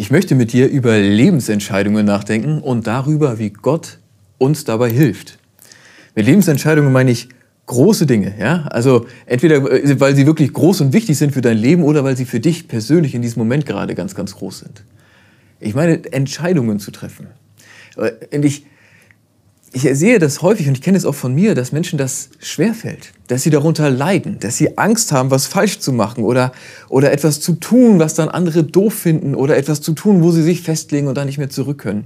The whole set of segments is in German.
Ich möchte mit dir über Lebensentscheidungen nachdenken und darüber, wie Gott uns dabei hilft. Mit Lebensentscheidungen meine ich große Dinge, ja? Also entweder äh, weil sie wirklich groß und wichtig sind für dein Leben oder weil sie für dich persönlich in diesem Moment gerade ganz ganz groß sind. Ich meine Entscheidungen zu treffen. Äh, und ich ich sehe das häufig und ich kenne es auch von mir, dass Menschen das schwerfällt, dass sie darunter leiden, dass sie Angst haben, was falsch zu machen oder, oder etwas zu tun, was dann andere doof finden oder etwas zu tun, wo sie sich festlegen und dann nicht mehr zurück können.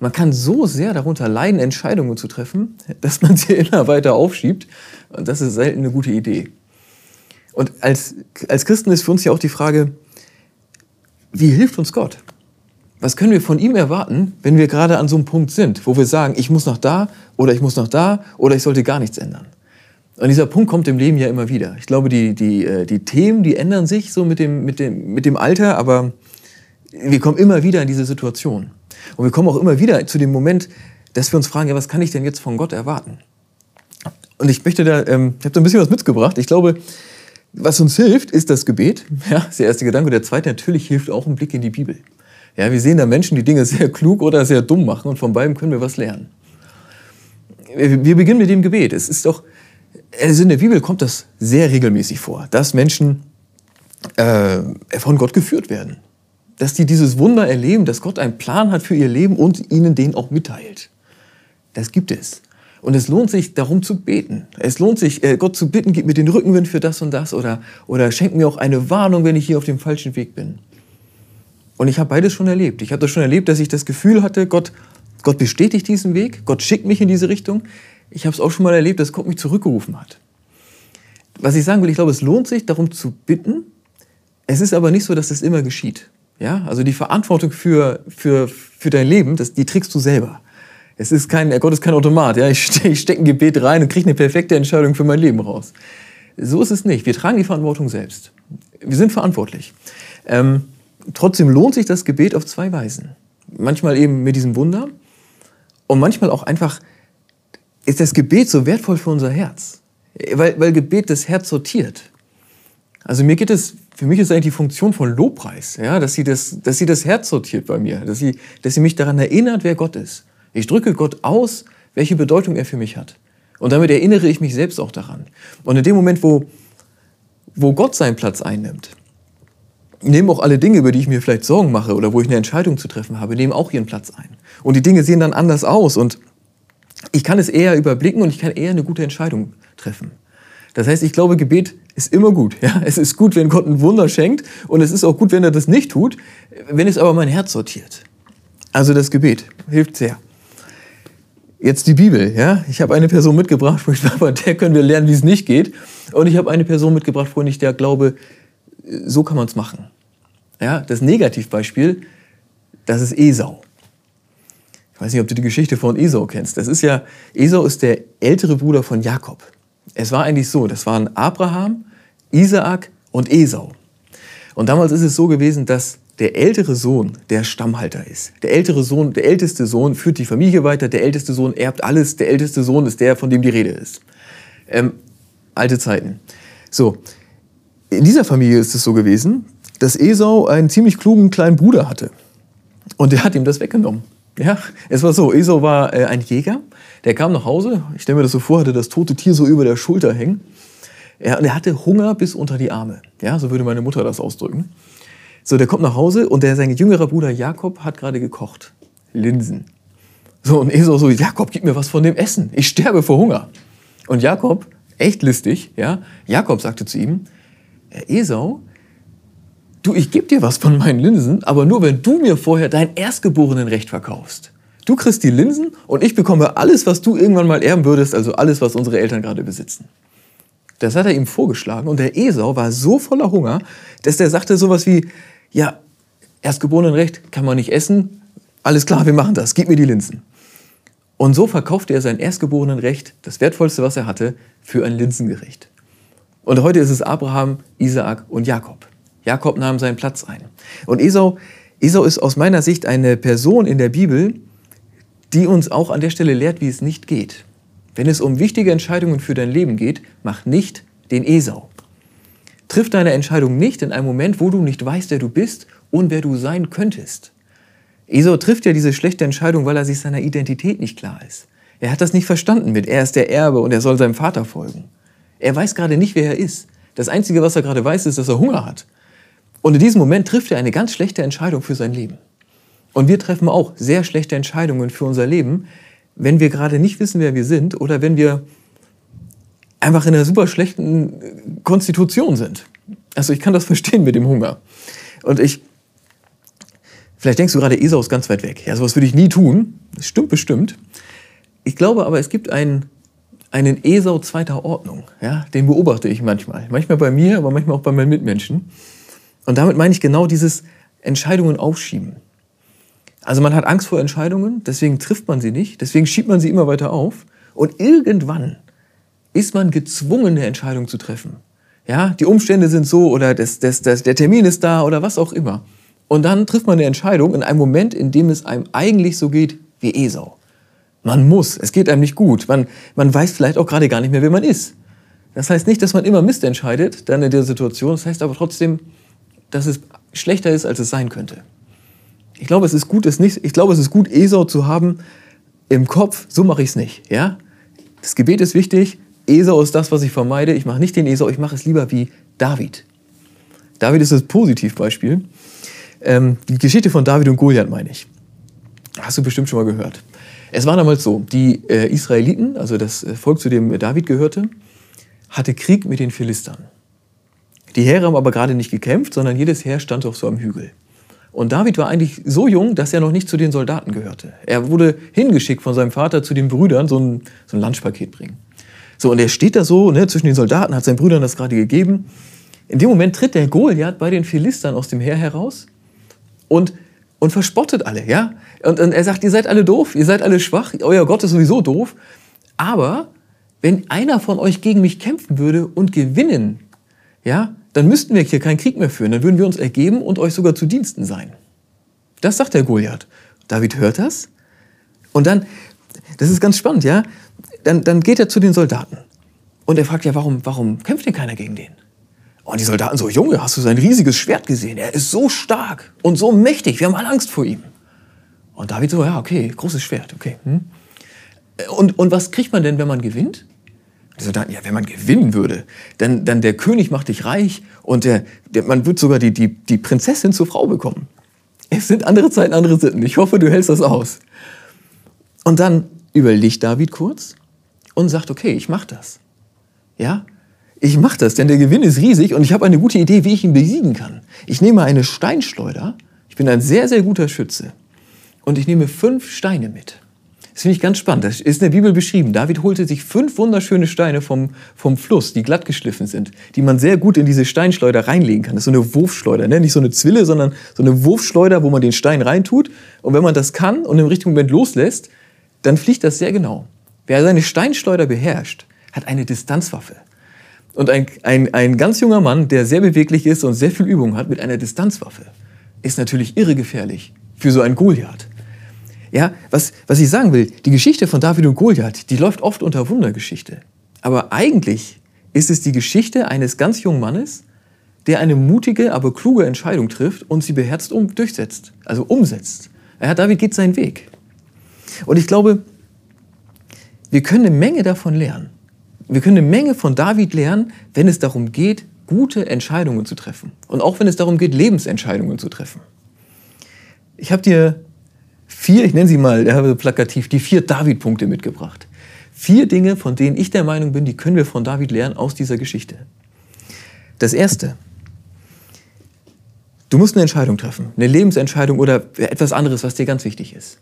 Man kann so sehr darunter leiden, Entscheidungen zu treffen, dass man sie immer weiter aufschiebt und das ist selten eine gute Idee. Und als, als Christen ist für uns ja auch die Frage, wie hilft uns Gott? Was können wir von ihm erwarten, wenn wir gerade an so einem Punkt sind, wo wir sagen, ich muss noch da oder ich muss noch da oder ich sollte gar nichts ändern. Und dieser Punkt kommt im Leben ja immer wieder. Ich glaube, die, die, äh, die Themen, die ändern sich so mit dem, mit, dem, mit dem Alter, aber wir kommen immer wieder in diese Situation. Und wir kommen auch immer wieder zu dem Moment, dass wir uns fragen, ja, was kann ich denn jetzt von Gott erwarten? Und ich möchte da, ähm, ich habe da ein bisschen was mitgebracht. Ich glaube, was uns hilft, ist das Gebet. Ja, ist der erste Gedanke. Der zweite natürlich hilft auch ein Blick in die Bibel. Ja, wir sehen da Menschen, die Dinge sehr klug oder sehr dumm machen und von beidem können wir was lernen. Wir beginnen mit dem Gebet. Es ist doch, also in der Bibel kommt das sehr regelmäßig vor, dass Menschen äh, von Gott geführt werden. Dass die dieses Wunder erleben, dass Gott einen Plan hat für ihr Leben und ihnen den auch mitteilt. Das gibt es. Und es lohnt sich, darum zu beten. Es lohnt sich, äh, Gott zu bitten, gib mir den Rückenwind für das und das oder, oder schenk mir auch eine Warnung, wenn ich hier auf dem falschen Weg bin. Und ich habe beides schon erlebt. Ich habe das schon erlebt, dass ich das Gefühl hatte, Gott, Gott bestätigt diesen Weg, Gott schickt mich in diese Richtung. Ich habe es auch schon mal erlebt, dass Gott mich zurückgerufen hat. Was ich sagen will, ich glaube, es lohnt sich, darum zu bitten. Es ist aber nicht so, dass es immer geschieht. Ja? Also die Verantwortung für, für, für dein Leben, das, die trägst du selber. Es ist kein, Gott ist kein Automat. Ja? Ich, ste ich stecke ein Gebet rein und kriege eine perfekte Entscheidung für mein Leben raus. So ist es nicht. Wir tragen die Verantwortung selbst. Wir sind verantwortlich. Ähm, trotzdem lohnt sich das Gebet auf zwei Weisen. Manchmal eben mit diesem Wunder und manchmal auch einfach ist das Gebet so wertvoll für unser Herz, weil, weil Gebet das Herz sortiert. Also mir geht es, für mich ist eigentlich die Funktion von Lobpreis, ja, dass sie das, dass sie das Herz sortiert bei mir, dass sie, dass sie mich daran erinnert, wer Gott ist. Ich drücke Gott aus, welche Bedeutung er für mich hat. Und damit erinnere ich mich selbst auch daran. Und in dem Moment, wo, wo Gott seinen Platz einnimmt, nehmen auch alle Dinge, über die ich mir vielleicht Sorgen mache oder wo ich eine Entscheidung zu treffen habe, nehmen auch ihren Platz ein. Und die Dinge sehen dann anders aus und ich kann es eher überblicken und ich kann eher eine gute Entscheidung treffen. Das heißt, ich glaube, Gebet ist immer gut. Ja? Es ist gut, wenn Gott ein Wunder schenkt und es ist auch gut, wenn er das nicht tut, wenn es aber mein Herz sortiert. Also das Gebet hilft sehr. Jetzt die Bibel. Ja? Ich habe eine Person mitgebracht, wo ich glaube, der können wir lernen, wie es nicht geht. Und ich habe eine Person mitgebracht, wo ich der glaube, so kann man es machen. Ja, das Negativbeispiel, das ist Esau. Ich weiß nicht, ob du die Geschichte von Esau kennst. Das ist ja, Esau ist der ältere Bruder von Jakob. Es war eigentlich so, das waren Abraham, Isaak und Esau. Und damals ist es so gewesen, dass der ältere Sohn der Stammhalter ist. Der ältere Sohn, der älteste Sohn führt die Familie weiter, der älteste Sohn erbt alles, der älteste Sohn ist der, von dem die Rede ist. Ähm, alte Zeiten. So, in dieser Familie ist es so gewesen, dass Esau einen ziemlich klugen kleinen Bruder hatte. Und der hat ihm das weggenommen. Ja, es war so, Esau war äh, ein Jäger, der kam nach Hause, ich stelle mir das so vor, hatte das tote Tier so über der Schulter hängen. Er, und er hatte Hunger bis unter die Arme. Ja, so würde meine Mutter das ausdrücken. So, der kommt nach Hause und der, sein jüngerer Bruder Jakob hat gerade gekocht. Linsen. So, und Esau so, Jakob, gib mir was von dem Essen. Ich sterbe vor Hunger. Und Jakob, echt listig, ja, Jakob sagte zu ihm, Esau, du, ich gebe dir was von meinen Linsen, aber nur wenn du mir vorher dein erstgeborenen Recht verkaufst. Du kriegst die Linsen und ich bekomme alles, was du irgendwann mal erben würdest, also alles, was unsere Eltern gerade besitzen. Das hat er ihm vorgeschlagen und der Esau war so voller Hunger, dass der sagte sowas wie, ja, erstgeborenen Recht kann man nicht essen, alles klar, wir machen das, gib mir die Linsen. Und so verkaufte er sein erstgeborenen Recht, das wertvollste, was er hatte, für ein Linsengericht. Und heute ist es Abraham, Isaak und Jakob. Jakob nahm seinen Platz ein. Und Esau, Esau ist aus meiner Sicht eine Person in der Bibel, die uns auch an der Stelle lehrt, wie es nicht geht. Wenn es um wichtige Entscheidungen für dein Leben geht, mach nicht den Esau. Triff deine Entscheidung nicht in einem Moment, wo du nicht weißt, wer du bist und wer du sein könntest. Esau trifft ja diese schlechte Entscheidung, weil er sich seiner Identität nicht klar ist. Er hat das nicht verstanden mit, er ist der Erbe und er soll seinem Vater folgen. Er weiß gerade nicht, wer er ist. Das Einzige, was er gerade weiß, ist, dass er Hunger hat. Und in diesem Moment trifft er eine ganz schlechte Entscheidung für sein Leben. Und wir treffen auch sehr schlechte Entscheidungen für unser Leben, wenn wir gerade nicht wissen, wer wir sind oder wenn wir einfach in einer super schlechten Konstitution sind. Also ich kann das verstehen mit dem Hunger. Und ich, vielleicht denkst du gerade, Esau ist ganz weit weg. Ja, sowas würde ich nie tun. Das stimmt bestimmt. Ich glaube aber, es gibt einen, einen Esau zweiter Ordnung. Ja, den beobachte ich manchmal. Manchmal bei mir, aber manchmal auch bei meinen Mitmenschen. Und damit meine ich genau dieses Entscheidungen aufschieben. Also man hat Angst vor Entscheidungen, deswegen trifft man sie nicht, deswegen schiebt man sie immer weiter auf. Und irgendwann ist man gezwungen, eine Entscheidung zu treffen. Ja, die Umstände sind so oder das, das, das, der Termin ist da oder was auch immer. Und dann trifft man eine Entscheidung in einem Moment, in dem es einem eigentlich so geht wie Esau. Man muss, es geht einem nicht gut. Man, man weiß vielleicht auch gerade gar nicht mehr, wer man ist. Das heißt nicht, dass man immer Mist entscheidet, dann in der Situation. Das heißt aber trotzdem, dass es schlechter ist, als es sein könnte. Ich glaube, es ist gut, es nicht, ich glaube, es ist gut, Esau zu haben im Kopf, so mache ich es nicht. Ja? Das Gebet ist wichtig, Esau ist das, was ich vermeide. Ich mache nicht den Esau, ich mache es lieber wie David. David ist das Positivbeispiel. Ähm, die Geschichte von David und Goliath meine ich. Hast du bestimmt schon mal gehört. Es war damals so, die äh, Israeliten, also das äh, Volk, zu dem David gehörte, hatte Krieg mit den Philistern. Die Heere haben aber gerade nicht gekämpft, sondern jedes Heer stand auf so einem Hügel. Und David war eigentlich so jung, dass er noch nicht zu den Soldaten gehörte. Er wurde hingeschickt von seinem Vater zu den Brüdern, so ein, so ein Lunchpaket bringen. So, und er steht da so ne, zwischen den Soldaten, hat seinen Brüdern das gerade gegeben. In dem Moment tritt der Goliath bei den Philistern aus dem Heer heraus und, und verspottet alle. Ja? Und, und er sagt, ihr seid alle doof, ihr seid alle schwach, euer Gott ist sowieso doof. Aber wenn einer von euch gegen mich kämpfen würde und gewinnen, ja, dann müssten wir hier keinen Krieg mehr führen. Dann würden wir uns ergeben und euch sogar zu Diensten sein. Das sagt der Goliath. David hört das. Und dann, das ist ganz spannend, ja dann, dann geht er zu den Soldaten. Und er fragt ja, warum, warum kämpft denn keiner gegen den? Und die Soldaten so, Junge, hast du sein riesiges Schwert gesehen? Er ist so stark und so mächtig, wir haben alle Angst vor ihm. Und David so, ja, okay, großes Schwert, okay. Hm. Und, und was kriegt man denn, wenn man gewinnt? Die Soldaten, ja, wenn man gewinnen würde, dann, dann der König macht dich reich und der, der, man wird sogar die, die, die Prinzessin zur Frau bekommen. Es sind andere Zeiten, andere Sitten. Ich hoffe, du hältst das aus. Und dann überlegt David kurz und sagt, okay, ich mache das. Ja? Ich mache das, denn der Gewinn ist riesig und ich habe eine gute Idee, wie ich ihn besiegen kann. Ich nehme eine Steinschleuder. Ich bin ein sehr, sehr guter Schütze. Und ich nehme fünf Steine mit. Das finde ich ganz spannend. Das ist in der Bibel beschrieben. David holte sich fünf wunderschöne Steine vom, vom Fluss, die glatt geschliffen sind, die man sehr gut in diese Steinschleuder reinlegen kann. Das ist so eine Wurfschleuder, ne? nicht so eine Zwille, sondern so eine Wurfschleuder, wo man den Stein reintut. Und wenn man das kann und im richtigen Moment loslässt, dann fliegt das sehr genau. Wer seine Steinschleuder beherrscht, hat eine Distanzwaffe. Und ein, ein, ein ganz junger Mann, der sehr beweglich ist und sehr viel Übung hat mit einer Distanzwaffe, ist natürlich irre gefährlich für so einen Goliath. Ja, was, was ich sagen will, die Geschichte von David und Goliath, die läuft oft unter Wundergeschichte. Aber eigentlich ist es die Geschichte eines ganz jungen Mannes, der eine mutige, aber kluge Entscheidung trifft und sie beherzt um, durchsetzt, also umsetzt. Ja, David geht seinen Weg. Und ich glaube, wir können eine Menge davon lernen. Wir können eine Menge von David lernen, wenn es darum geht, gute Entscheidungen zu treffen. Und auch wenn es darum geht, Lebensentscheidungen zu treffen. Ich habe dir vier, ich nenne sie mal ja, plakativ, die vier David-Punkte mitgebracht. Vier Dinge, von denen ich der Meinung bin, die können wir von David lernen aus dieser Geschichte. Das erste, du musst eine Entscheidung treffen, eine Lebensentscheidung oder etwas anderes, was dir ganz wichtig ist.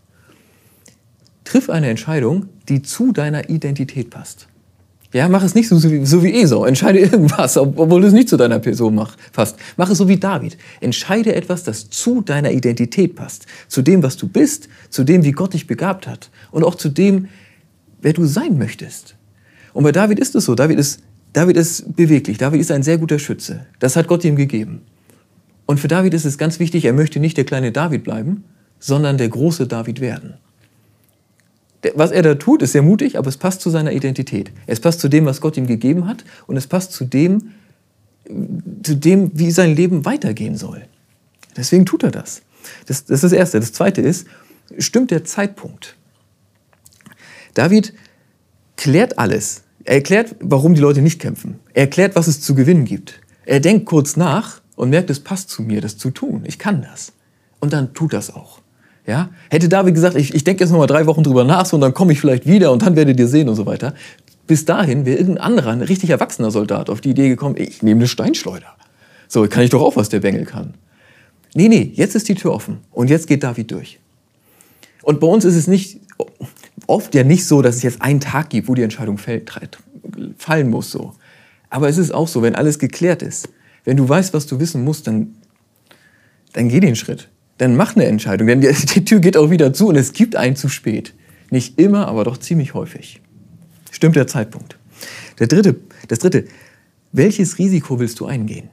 Triff eine Entscheidung, die zu deiner Identität passt. Ja, mach es nicht so, so, wie, so wie Esau. Entscheide irgendwas, obwohl es nicht zu deiner Person mach, passt. Mach es so wie David. Entscheide etwas, das zu deiner Identität passt. Zu dem, was du bist, zu dem, wie Gott dich begabt hat. Und auch zu dem, wer du sein möchtest. Und bei David ist es so. David ist, David ist beweglich. David ist ein sehr guter Schütze. Das hat Gott ihm gegeben. Und für David ist es ganz wichtig, er möchte nicht der kleine David bleiben, sondern der große David werden was er da tut, ist sehr mutig, aber es passt zu seiner Identität. Es passt zu dem, was Gott ihm gegeben hat und es passt zu dem, zu dem, wie sein Leben weitergehen soll. Deswegen tut er das. das. Das ist das Erste. Das Zweite ist, stimmt der Zeitpunkt. David klärt alles. Er erklärt, warum die Leute nicht kämpfen. Er erklärt, was es zu gewinnen gibt. Er denkt kurz nach und merkt, es passt zu mir, das zu tun. Ich kann das. Und dann tut das auch. Ja? Hätte David gesagt, ich, ich denke jetzt noch mal drei Wochen drüber nach so, und dann komme ich vielleicht wieder und dann werdet ihr sehen und so weiter. Bis dahin wäre irgendein anderer, ein richtig erwachsener Soldat auf die Idee gekommen, ich nehme eine Steinschleuder. So, kann ich doch auch, was der Bengel kann. Nee, nee, jetzt ist die Tür offen und jetzt geht David durch. Und bei uns ist es nicht oft ja nicht so, dass es jetzt einen Tag gibt, wo die Entscheidung fällt, fallen muss so. Aber es ist auch so, wenn alles geklärt ist, wenn du weißt, was du wissen musst, dann, dann geh den Schritt. Dann mach eine Entscheidung, denn die, die Tür geht auch wieder zu und es gibt einen zu spät. Nicht immer, aber doch ziemlich häufig. Stimmt der Zeitpunkt. Der dritte, das dritte, welches Risiko willst du eingehen?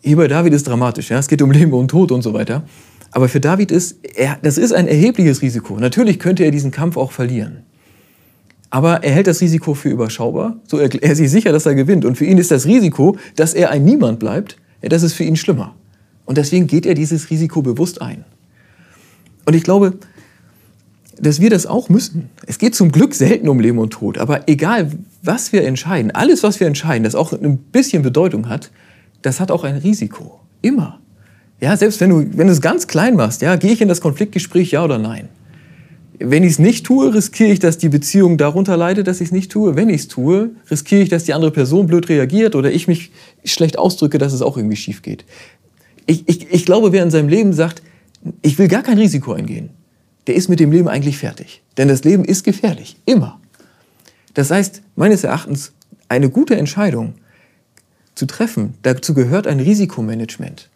Hier bei David ist dramatisch, ja? es geht um Leben und Tod und so weiter. Aber für David ist, er, das ist ein erhebliches Risiko. Natürlich könnte er diesen Kampf auch verlieren. Aber er hält das Risiko für überschaubar. So er, er ist sich sicher, dass er gewinnt. Und für ihn ist das Risiko, dass er ein Niemand bleibt, ja, das ist für ihn schlimmer. Und deswegen geht er dieses Risiko bewusst ein. Und ich glaube, dass wir das auch müssen. Es geht zum Glück selten um Leben und Tod. Aber egal, was wir entscheiden, alles, was wir entscheiden, das auch ein bisschen Bedeutung hat, das hat auch ein Risiko. Immer. Ja, selbst wenn du, wenn du es ganz klein machst, ja, gehe ich in das Konfliktgespräch, ja oder nein? Wenn ich es nicht tue, riskiere ich, dass die Beziehung darunter leidet, dass ich es nicht tue. Wenn ich es tue, riskiere ich, dass die andere Person blöd reagiert oder ich mich schlecht ausdrücke, dass es auch irgendwie schief geht. Ich, ich, ich glaube, wer in seinem Leben sagt, ich will gar kein Risiko eingehen, der ist mit dem Leben eigentlich fertig. Denn das Leben ist gefährlich. Immer. Das heißt, meines Erachtens, eine gute Entscheidung zu treffen, dazu gehört ein Risikomanagement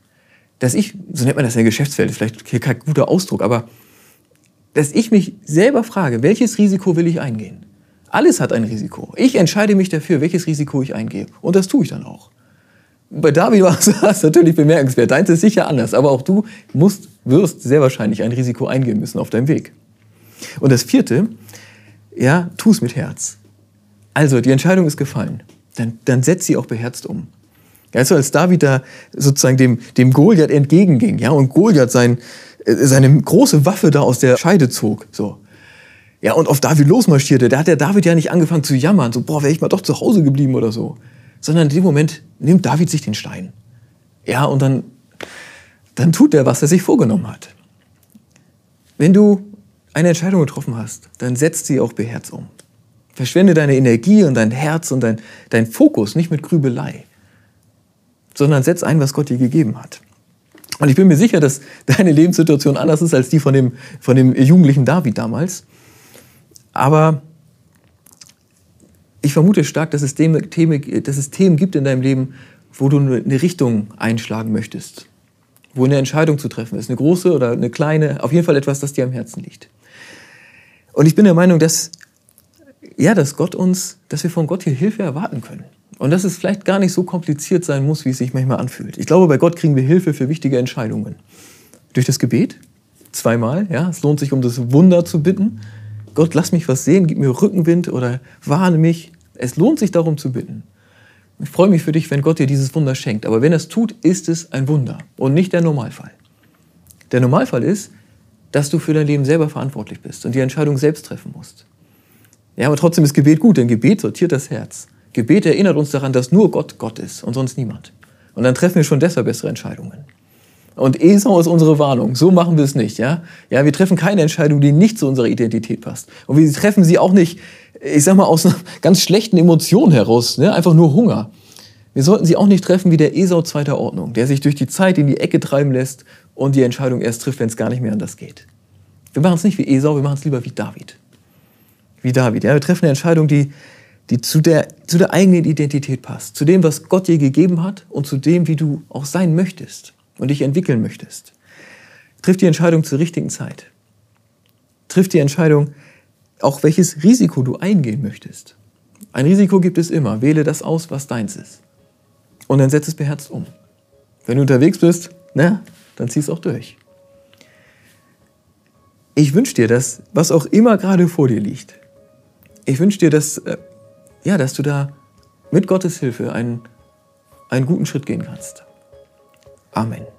dass ich, so nennt man das in der Geschäftswelt, vielleicht kein guter Ausdruck, aber dass ich mich selber frage, welches Risiko will ich eingehen? Alles hat ein Risiko. Ich entscheide mich dafür, welches Risiko ich eingehe. Und das tue ich dann auch. Bei David war es natürlich bemerkenswert. Deins ist sicher anders. Aber auch du musst, wirst sehr wahrscheinlich ein Risiko eingehen müssen auf deinem Weg. Und das vierte, ja, tu es mit Herz. Also, die Entscheidung ist gefallen. Dann, dann setz sie auch beherzt um. Also als David da sozusagen dem, dem Goliath entgegenging, ja, und Goliath sein, äh, seine große Waffe da aus der Scheide zog, so. Ja, und auf David losmarschierte, da hat der David ja nicht angefangen zu jammern, so, boah, wäre ich mal doch zu Hause geblieben oder so. Sondern in dem Moment nimmt David sich den Stein. Ja, und dann, dann tut er, was er sich vorgenommen hat. Wenn du eine Entscheidung getroffen hast, dann setzt sie auch beherzt um. Verschwende deine Energie und dein Herz und dein, dein Fokus nicht mit Grübelei sondern setz ein, was Gott dir gegeben hat. Und ich bin mir sicher, dass deine Lebenssituation anders ist als die von dem, von dem jugendlichen David damals. Aber ich vermute stark, dass es, Themen, dass es Themen gibt in deinem Leben, wo du eine Richtung einschlagen möchtest. Wo eine Entscheidung zu treffen ist. Eine große oder eine kleine. Auf jeden Fall etwas, das dir am Herzen liegt. Und ich bin der Meinung, dass, ja, dass Gott uns, dass wir von Gott hier Hilfe erwarten können. Und dass es vielleicht gar nicht so kompliziert sein muss, wie es sich manchmal anfühlt. Ich glaube, bei Gott kriegen wir Hilfe für wichtige Entscheidungen. Durch das Gebet, zweimal, ja, es lohnt sich, um das Wunder zu bitten. Gott, lass mich was sehen, gib mir Rückenwind oder warne mich. Es lohnt sich darum zu bitten. Ich freue mich für dich, wenn Gott dir dieses Wunder schenkt. Aber wenn er es tut, ist es ein Wunder und nicht der Normalfall. Der Normalfall ist, dass du für dein Leben selber verantwortlich bist und die Entscheidung selbst treffen musst. Ja, aber trotzdem ist Gebet gut, denn Gebet sortiert das Herz. Gebet erinnert uns daran, dass nur Gott Gott ist und sonst niemand. Und dann treffen wir schon deshalb bessere Entscheidungen. Und Esau ist unsere Warnung. So machen wir es nicht, ja? Ja, wir treffen keine Entscheidung, die nicht zu unserer Identität passt. Und wir treffen sie auch nicht, ich sag mal, aus einer ganz schlechten Emotion heraus, ne? einfach nur Hunger. Wir sollten sie auch nicht treffen wie der Esau zweiter Ordnung, der sich durch die Zeit in die Ecke treiben lässt und die Entscheidung erst trifft, wenn es gar nicht mehr anders geht. Wir machen es nicht wie Esau, wir machen es lieber wie David. Wie David, ja? Wir treffen eine Entscheidung, die die zu der, zu der eigenen Identität passt, zu dem, was Gott dir gegeben hat und zu dem, wie du auch sein möchtest und dich entwickeln möchtest. Triff die Entscheidung zur richtigen Zeit. Triff die Entscheidung, auch welches Risiko du eingehen möchtest. Ein Risiko gibt es immer. Wähle das aus, was deins ist. Und dann setz es beherzt um. Wenn du unterwegs bist, na, dann zieh es auch durch. Ich wünsche dir, dass, was auch immer gerade vor dir liegt, ich wünsche dir, dass äh, ja, dass du da mit Gottes Hilfe einen, einen guten Schritt gehen kannst. Amen.